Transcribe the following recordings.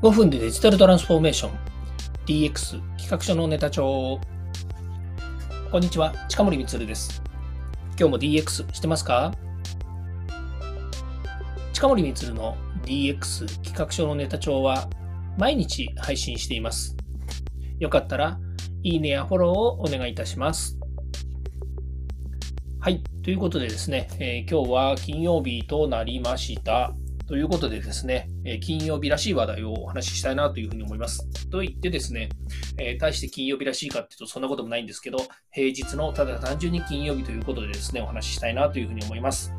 5分でデジタルトランスフォーメーション。DX 企画書のネタ帳。こんにちは近森光です。今日も DX してますか？近森光の DX 企画書のネタ帳は毎日配信しています。よかったらいいねやフォローをお願いいたします。はいということでですね、えー、今日は金曜日となりました。ということでですね、え金曜日らしい話題をお話ししたいなというふうに思います。と言ってですね、えー、対して金曜日らしいかっていうとそんなこともないんですけど、平日のただ単純に金曜日ということでですね、お話ししたいなというふうに思います。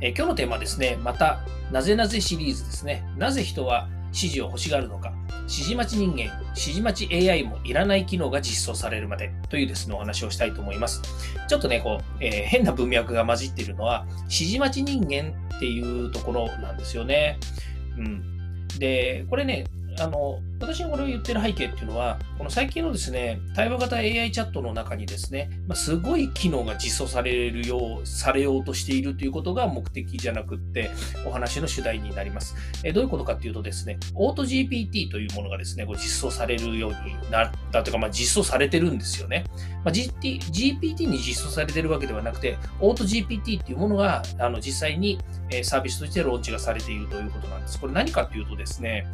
えー、今日のテーマはですね、また、なぜなぜシリーズですね。なぜ人は指示を欲しがるのか。指示待ち人間、指示待ち AI もいらない機能が実装されるまでというですね、お話をしたいと思います。ちょっとね、こう、えー、変な文脈が混じっているのは、指示待ち人間っていうところなんですよね。うん。で、これね、あの、私がこれを言ってる背景っていうのは、この最近のですね、対話型 AI チャットの中にですね、まあ、すごい機能が実装されるよう、されようとしているということが目的じゃなくって、お話の主題になります。えどういうことかっていうとですね、オート GPT というものがですね、こう実装されるようになったというか、まあ、実装されてるんですよね。まあ、GT GPT に実装されてるわけではなくて、オート GPT っていうものがあの実際にサービスとしてローンチがされているということなんです。これ何かっていうとですね、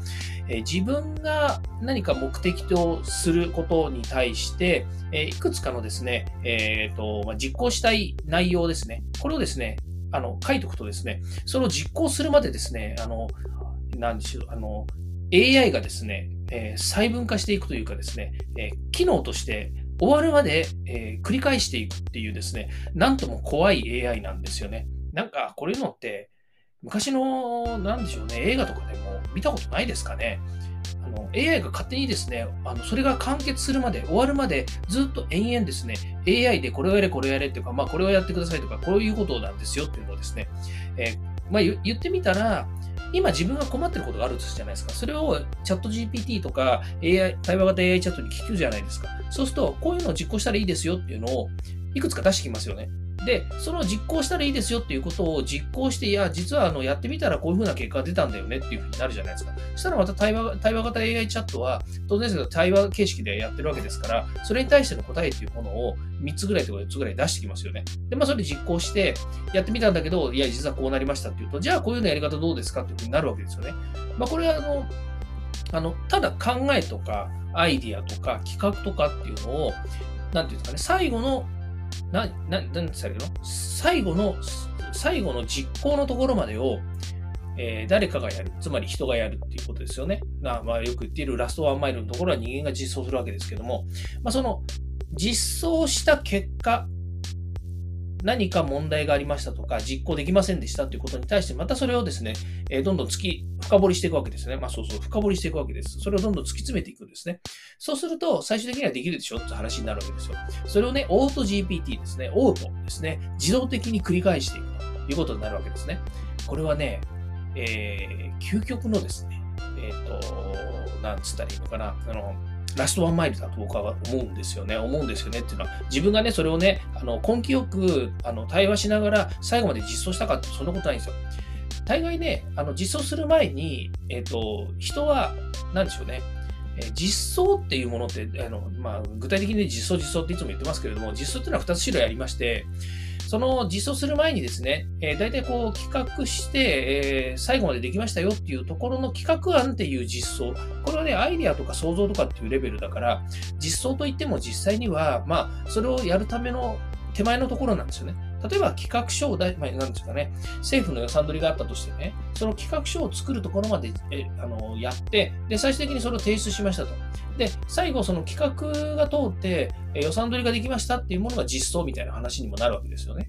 え自分がが何か目的とすることに対して、えいくつかのですね、えーとまあ、実行したい内容ですね、これをですね、あの書いておくとですね、それを実行するまでですね、あの、なんでしょう、あの、AI がですね、えー、細分化していくというかですね、えー、機能として終わるまで、えー、繰り返していくっていうですね、なんとも怖い AI なんですよね。なんか、こういうのって、昔の、なんでしょうね、映画とかでも見たことないですかね。の AI が勝手にですね、あのそれが完結するまで、終わるまで、ずっと延々ですね、AI でこれをやれ、これをやれっていうか、まあ、これをやってくださいとか、こういうことなんですよっていうのをですね、えー、まあ、言ってみたら、今自分が困ってることがあるとじゃないですか。それをチャット GPT とか AI、対話型 AI チャットに聞くじゃないですか。そうすると、こういうのを実行したらいいですよっていうのをいくつか出してきますよね。で、その実行したらいいですよっていうことを実行して、いや、実はあのやってみたらこういうふうな結果が出たんだよねっていうふうになるじゃないですか。そしたらまた対話対話型 AI チャットは、当然ですけど対話形式でやってるわけですから、それに対しての答えっていうものを3つぐらいとか4つぐらい出してきますよね。で、まあそれ実行して、やってみたんだけど、いや、実はこうなりましたっていうと、じゃあこういうようなやり方どうですかっていうふうになるわけですよね。まあこれはあの、あの、ただ考えとか、アイディアとか企画とかっていうのを、なんていうんですかね、最後のな、な、なんて言ったの？最後の、最後の実行のところまでを、えー、誰かがやる。つまり人がやるっていうことですよね。まあ、よく言っているラストワンマイルのところは人間が実装するわけですけども、まあ、その実装した結果何か問題がありましたとか、実行できませんでしたということに対して、またそれをですね、えどんどん突き、深掘りしていくわけですね。まあそうそう、深掘りしていくわけです。それをどんどん突き詰めていくんですね。そうすると、最終的にはできるでしょ？って話になるわけですよ。それをね、オート GPT ですね、オートですね、自動的に繰り返していくということになるわけですね。これはね、えー、究極のですね、えっ、ー、と、なんつったらいいのかな、あの、ラストワンマイルだと僕は思うんですよね。思うんですよねっていうのは、自分がね、それをね、あの根気よくあの対話しながら最後まで実装したかって、そんなことないんですよ。大概ね、あの実装する前に、えっ、ー、と、人は、なんでしょうね、え実装っていうものってあの、まあ、具体的にね実装実装っていつも言ってますけれども、実装っていうのは2つ種類ありまして、その実装する前にですね、えー、大体こう企画して、えー、最後までできましたよっていうところの企画案っていう実装。これはね、アイデアとか想像とかっていうレベルだから、実装といっても実際には、まあ、それをやるための手前のところなんですよね。例えば企画書をだ、まあ、なんですかね、政府の予算取りがあったとしてね、その企画書を作るところまでえあのやって、で、最終的にそれを提出しましたと。で、最後その企画が通って予算取りができましたっていうものが実装みたいな話にもなるわけですよね。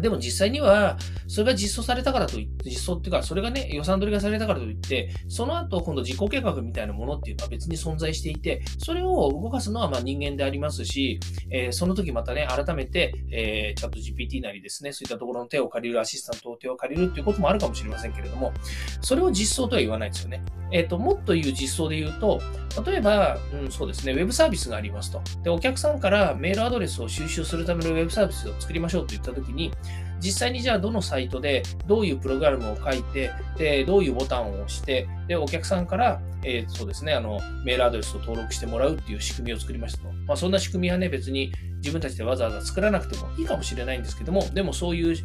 でも実際には、それが実装されたからといって、実装っていうか、それがね、予算取りがされたからといって、その後、今度実行計画みたいなものっていうのは別に存在していて、それを動かすのはま人間でありますし、えー、その時またね、改めて、えー、チャット GPT なりですね、そういったところの手を借りる、アシスタントを手を借りるっていうこともあるかもしれませんけれども、それを実装とは言わないですよね。えっ、ー、と、もっと言う実装で言うと、例えば、うん、そうですね、ウェブサービスがありますと。で、お客さんからメールアドレスを収集するためのウェブサービスを作りましょうと言った時に、実際にじゃあどのサイトでどういうプログラムを書いて、で、どういうボタンを押して、で、お客さんから、えー、そうですね、あの、メールアドレスを登録してもらうっていう仕組みを作りましたと。まあ、そんな仕組みはね、別に自分たちでわざわざ作らなくてもいいかもしれないんですけども、でもそういう、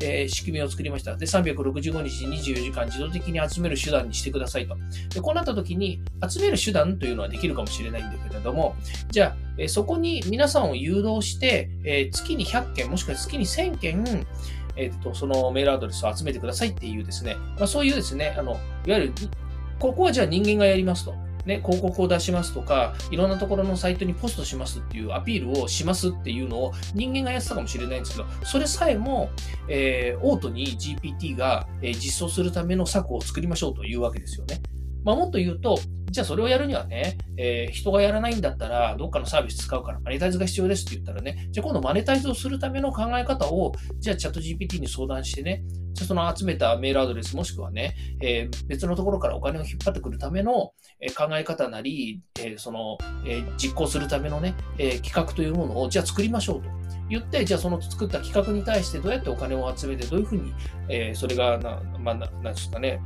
えー、仕組みを作りました。で、365日24時間自動的に集める手段にしてくださいと。で、こうなった時に、集める手段というのはできるかもしれないんだけれども、じゃあ、え、そこに皆さんを誘導して、え、月に100件、もしくは月に1000件、えっ、と、そのメールアドレスを集めてくださいっていうですね、まあ、そういうですね、あの、いわゆるここはじゃあ人間がやりますと。ね、広告を出しますとか、いろんなところのサイトにポストしますっていうアピールをしますっていうのを人間がやってたかもしれないんですけど、それさえも、えー、オートに GPT が、えー、実装するための策を作りましょうというわけですよね。まあ、もっと言うと、じゃあそれをやるにはね、えー、人がやらないんだったら、どっかのサービス使うからマネタイズが必要ですって言ったらね、じゃあ今度マネタイズをするための考え方を、じゃあチャット GPT に相談してね、じゃあその集めたメールアドレスもしくはね、えー、別のところからお金を引っ張ってくるための、え考え方なり、えー、その、え実行するためのね、え企画というものをじゃあ作りましょうと。言って、じゃあその作った企画に対してどうやってお金を集めて、どういうふうに、えそれがな、まあ、ななんですかね、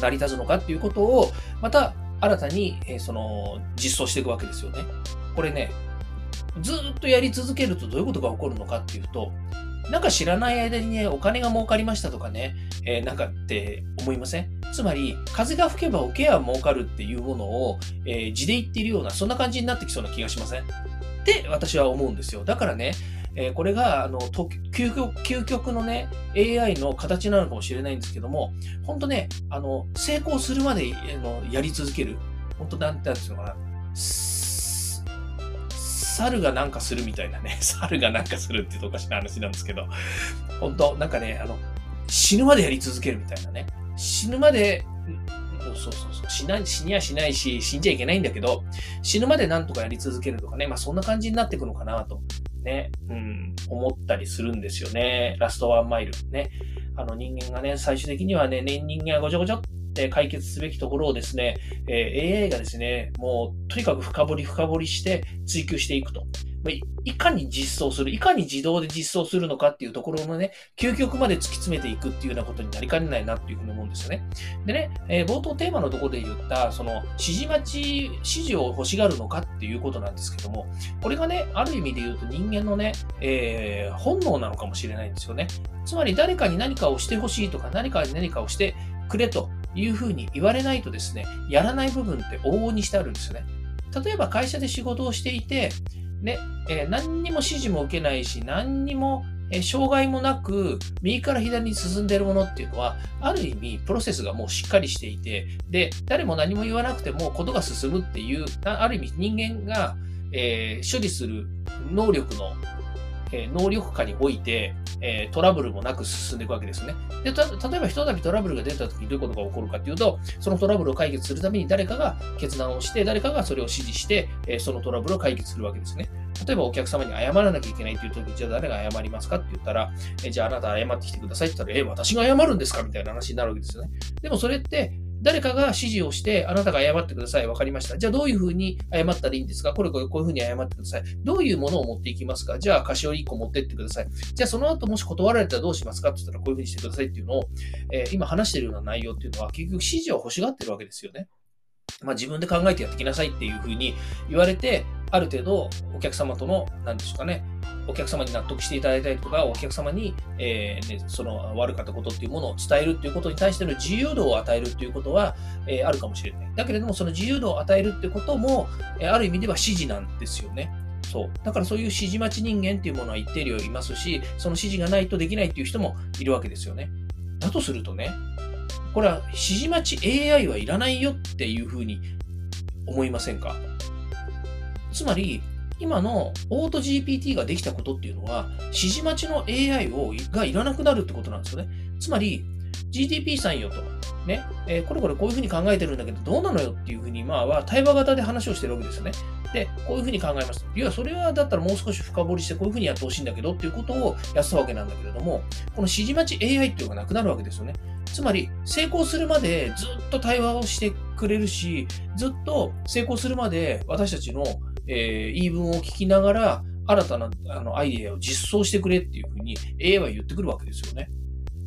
成り立つのかっていうことを、また新たに、えその実装していくわけですよね。これね、ずっとやり続けるとどういうことが起こるのかっていうと、なんか知らない間にね、お金が儲かりましたとかね、えー、なんかって思いません？つまり、風が吹けば桶は儲かるっていうものを、えー、字で言っているような、そんな感じになってきそうな気がしません？って私は思うんですよ。だからね、えー、これがあの究極究極のね、AI の形なのかもしれないんですけども、本当ね、あの成功するまであのやり続ける。本当なんて言うんですかな。猿がなんかするみたいなね、猿がなんかするっていうとおかしな話なんですけど、本当なんかね、あの、死ぬまでやり続けるみたいなね。死ぬまで、そうそうそう死な、死にはしないし、死んじゃいけないんだけど、死ぬまでなんとかやり続けるとかね、まあそんな感じになっていくのかなと。ね、うん、思ったりするんですよね。ラストワンマイル。ね。あの人間がね、最終的にはね、人間がごちゃごちゃって解決すべきところをですね、えー、AI がですね、もうとにかく深掘り深掘りして追求していくと。いかに実装する、いかに自動で実装するのかっていうところのね、究極まで突き詰めていくっていうようなことになりかねないなっていうふうに思うんですよね。でね、えー、冒頭テーマのところで言った、その、指示待ち、指示を欲しがるのかっていうことなんですけども、これがね、ある意味で言うと人間のね、えー、本能なのかもしれないんですよね。つまり誰かに何かをしてほしいとか、何かに何かをしてくれというふうに言われないとですね、やらない部分って往々にしてあるんですよね。例えば会社で仕事をしていて、ね、えー、何にも指示も受けないし、何にも、えー、障害もなく、右から左に進んでいるものっていうのは、ある意味、プロセスがもうしっかりしていて、で、誰も何も言わなくても、ことが進むっていう、ある意味、人間が、えー、処理する能力のえ、能力下において、えー、トラブルもなく進んでいくわけですね。で、例えばひとたびトラブルが出た時にどういうことが起こるかというと、そのトラブルを解決するために誰かが決断をして、誰かがそれを指示して、えー、そのトラブルを解決するわけですね。例えばお客様に謝らなきゃいけないという時、じゃあ誰が謝りますかって言ったら、えじゃああなた謝ってきてくださいって言ったら、え、私が謝るんですかみたいな話になるわけですよね。でもそれって、誰かが指示をして、あなたが謝ってください。わかりました。じゃあどういうふうに謝ったらいいんですか？これこれこういうふうに謝ってください。どういうものを持っていきますか？じゃあ菓子折り1個持ってってください。じゃあその後もし断られたらどうしますか？って言ったらこういうふうにしてくださいっていうのを、えー、今話してるような内容っていうのは結局指示を欲しがってるわけですよね。まあ、自分で考えてやってきなさいっていうふうに言われて、ある程度お客様との、何でしょうかね、お客様に納得していただいたりとか、お客様に、えーね、その悪かったことっていうものを伝えるっていうことに対しての自由度を与えるっていうことは、えー、あるかもしれない。だけれども、その自由度を与えるってことも、え、ある意味では指示なんですよね。そう。だからそういう指示待ち人間っていうものは一定量いますし、その指示がないとできないっていう人もいるわけですよね。だとするとね、これは指示待ち AI はいらないよっていうふうに思いませんか？つまり、今のオート GPT ができたことっていうのは、指示待ちの AI をがいらなくなるってことなんですよね。つまり、GDP さんよと。ね、えー、これこれこういうふうに考えてるんだけど、どうなのよっていうふうに、まあ、は対話型で話をしてるわけですよね。で、こういうふうに考えますいや、それはだったらもう少し深掘りして、こういうふうにやってほしいんだけどっていうことをやったわけなんだけれども、この指示待ち AI っていうのがなくなるわけですよね。つまり、成功するまでずっと対話をしてくれるし、ずっと成功するまで私たちのえー、言い分を聞きながら、新たなあのアイデアを実装してくれっていうふうに AI は言ってくるわけですよね。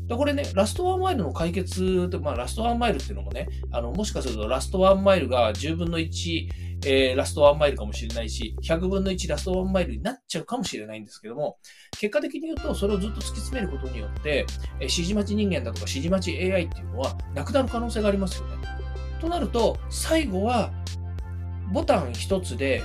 これね、ラストワンマイルの解決まあ、ラストワンマイルっていうのもね、あの、もしかするとラストワンマイルが10分の1、えー、ラストワンマイルかもしれないし、100分の1ラストワンマイルになっちゃうかもしれないんですけども、結果的に言うと、それをずっと突き詰めることによって、えー、指示待ち人間だとか指示待ち AI っていうのはなくなる可能性がありますよね。となると、最後は、ボタン一つで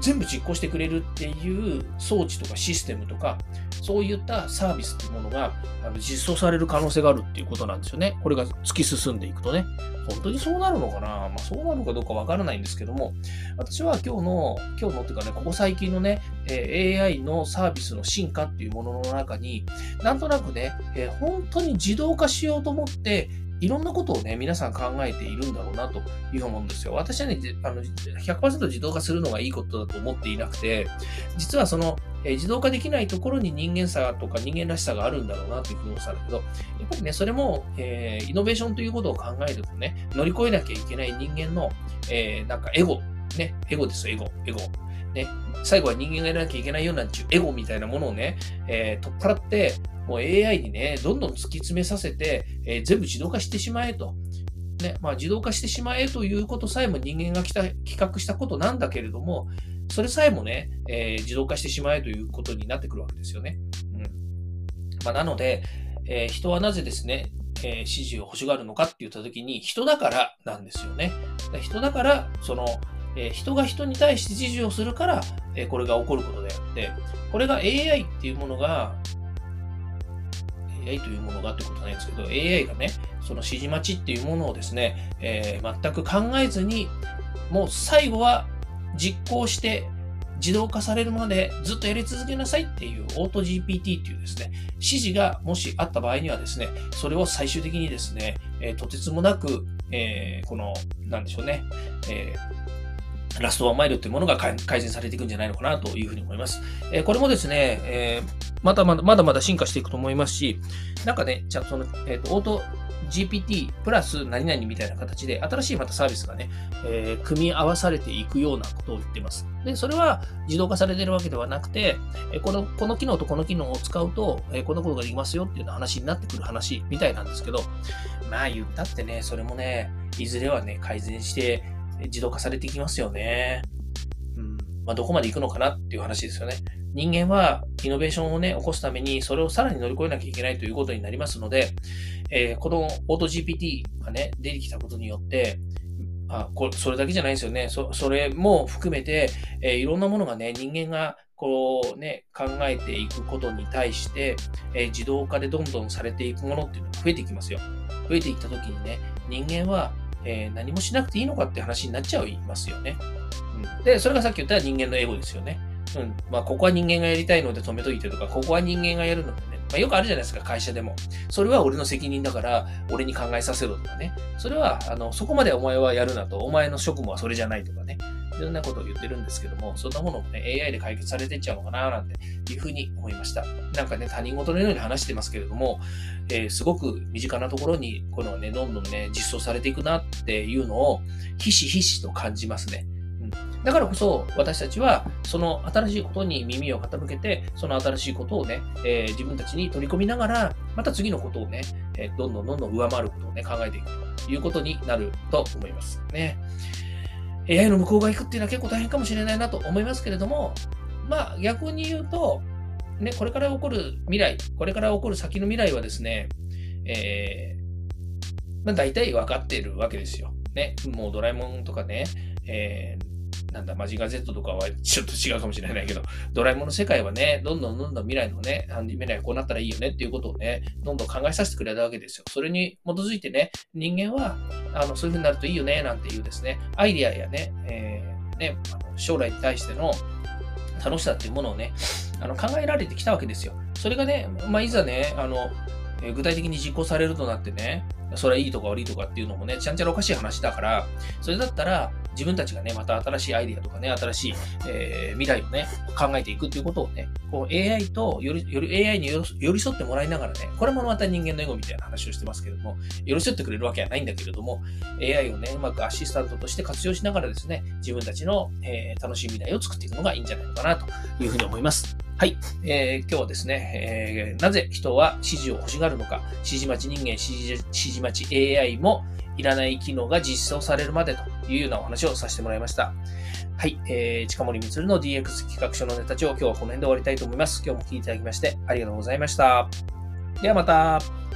全部実行してくれるっていう装置とかシステムとか、そういったサービスっていうものが実装される可能性があるっていうことなんですよね。これが突き進んでいくとね。本当にそうなるのかな？まあそうなるかどうかわからないんですけども、私は今日の、今日のっていうかね、ここ最近のね、AI のサービスの進化っていうものの中に、なんとなくね、本当に自動化しようと思っていろんなことをね、皆さん考えているんだろうなという思うんですよ。私はね、あの100%自動化するのがいいことだと思っていなくて、実はその、え自動化できないところに人間さとか人間らしさがあるんだろうなというふうに思ったんだけど、やっぱりね、それも、えー、イノベーションということを考えるとね、乗り越えなきゃいけない人間の、えー、なんかエゴ、ね、エゴですよ、エゴ、エゴ。ね、最後は人間がやらなきゃいけないようなエゴみたいなものをね、えー、取っ払って、もう AI にね、どんどん突き詰めさせて、えー、全部自動化してしまえと。ね、まあ自動化してしまえということさえも人間が企画したことなんだけれども、それさえもね、えー、自動化してしまえということになってくるわけですよね。うんまあ、なので、えー、人はなぜですね、えー、指示を欲しがるのかって言ったときに、人だからなんですよね。人だから、その、え、人が人に対して指示をするから、え、これが起こることであって、これが AI っていうものが、AI というものがってことはないんですけど、AI がね、その指示待ちっていうものをですね、えー、全く考えずに、もう最後は実行して自動化されるまでずっとやり続けなさいっていうオート GPT っていうですね、指示がもしあった場合にはですね、それを最終的にですね、えー、とてつもなく、えー、この、なんでしょうね、えーラストワンマイルっていうものが改善されていくんじゃないのかなというふうに思います。え、これもですね、え、まだまだまだまだ進化していくと思いますし、なんかね、ちゃんとその、えっ、ー、と、オート GPT プラス何々みたいな形で新しいまたサービスがね、えー、組み合わされていくようなことを言ってます。で、それは自動化されてるわけではなくて、えこの、この機能とこの機能を使うと、えこんなことができますよっていう話になってくる話みたいなんですけど、まあ言ったってね、それもね、いずれはね、改善して自動化されていきますよね。うん。まあ、どこまで行くのかなっていう話ですよね。人間はイノベーションをね、起こすために、それをさらに乗り越えなきゃいけないということになりますので、えー、このオート GPT がね、出てきたことによって、あこれそれだけじゃないですよね。そそれも含めて、えー、いろんなものがね、人間がこうね、考えていくことに対して、えー、自動化でどんどんされていくものっていうのが増えていきますよ。増えていった時にね、人間はえー、何もしなくていいのかって話になっちゃいますよね。うん、で、それがさっき言った人間のエゴですよね。うん。まあ、ここは人間がやりたいので止めといてとか、ここは人間がやるのでね。まあ、よくあるじゃないですか、会社でも。それは俺の責任だから、俺に考えさせろとかね。それは、あの、そこまでお前はやるなと、お前の職務はそれじゃないとかね。いろんなことを言ってるんですけども、そんなものもね、AI で解決されていっちゃうのかななんていうふうに思いました。なんかね、他人事のように話してますけれども、えー、すごく身近なところに、このね、どんどんね、実装されていくなっていうのを、ひしひしと感じますね。だからこそ私たちはその新しいことに耳を傾けて、その新しいことをね、えー、自分たちに取り込みながら、また次のことをね、えー、どんどんどんどん上回ることをね、考えていくということになると思いますね。AI の向こう側行くっていうのは結構大変かもしれないなと思いますけれども、まあ逆に言うと、ね、これから起こる未来、これから起こる先の未来はですね、えー、まあ大体分かっているわけですよ。ね、もうドラえもんとかね、えーなんだ、マジガ Z とかはちょっと違うかもしれないけど、ドラえもんの世界はね、どんどんどんどん未来のね、未来がこうなったらいいよねっていうことをね、どんどん考えさせてくれたわけですよ。それに基づいてね、人間は、あの、そういう風になるといいよね、なんていうですね、アイディアやね、えー、ね、あの将来に対しての楽しさっていうものをね、あの考えられてきたわけですよ。それがね、まあ、いざね、あの、具体的に実行されるとなってね、それはいいとか悪いとかっていうのもね、ちゃんちゃらおかしい話だから、それだったら、自分たちがね、また新しいアイディアとかね、新しい、えー、未来をね、考えていくっていうことをね、こう AI とより、より AI に寄り添ってもらいながらね、これもまた人間のエゴみたいな話をしてますけれども、寄り添ってくれるわけはないんだけれども、AI をね、うまくアシスタントとして活用しながらですね、自分たちの、えー、楽しい未来を作っていくのがいいんじゃないのかなというふうに思います。はい、えー、今日はですね、えー、なぜ人は指示を欲しがるのか、指示待ち人間、指示待ち AI もいらない機能が実装されるまでというようなお話をさせてもらいました。はい、えー、近森光の DX 企画書のネタ帳、今日はこの辺で終わりたいと思います。今日も聞いていただきましてありがとうございました。ではまた。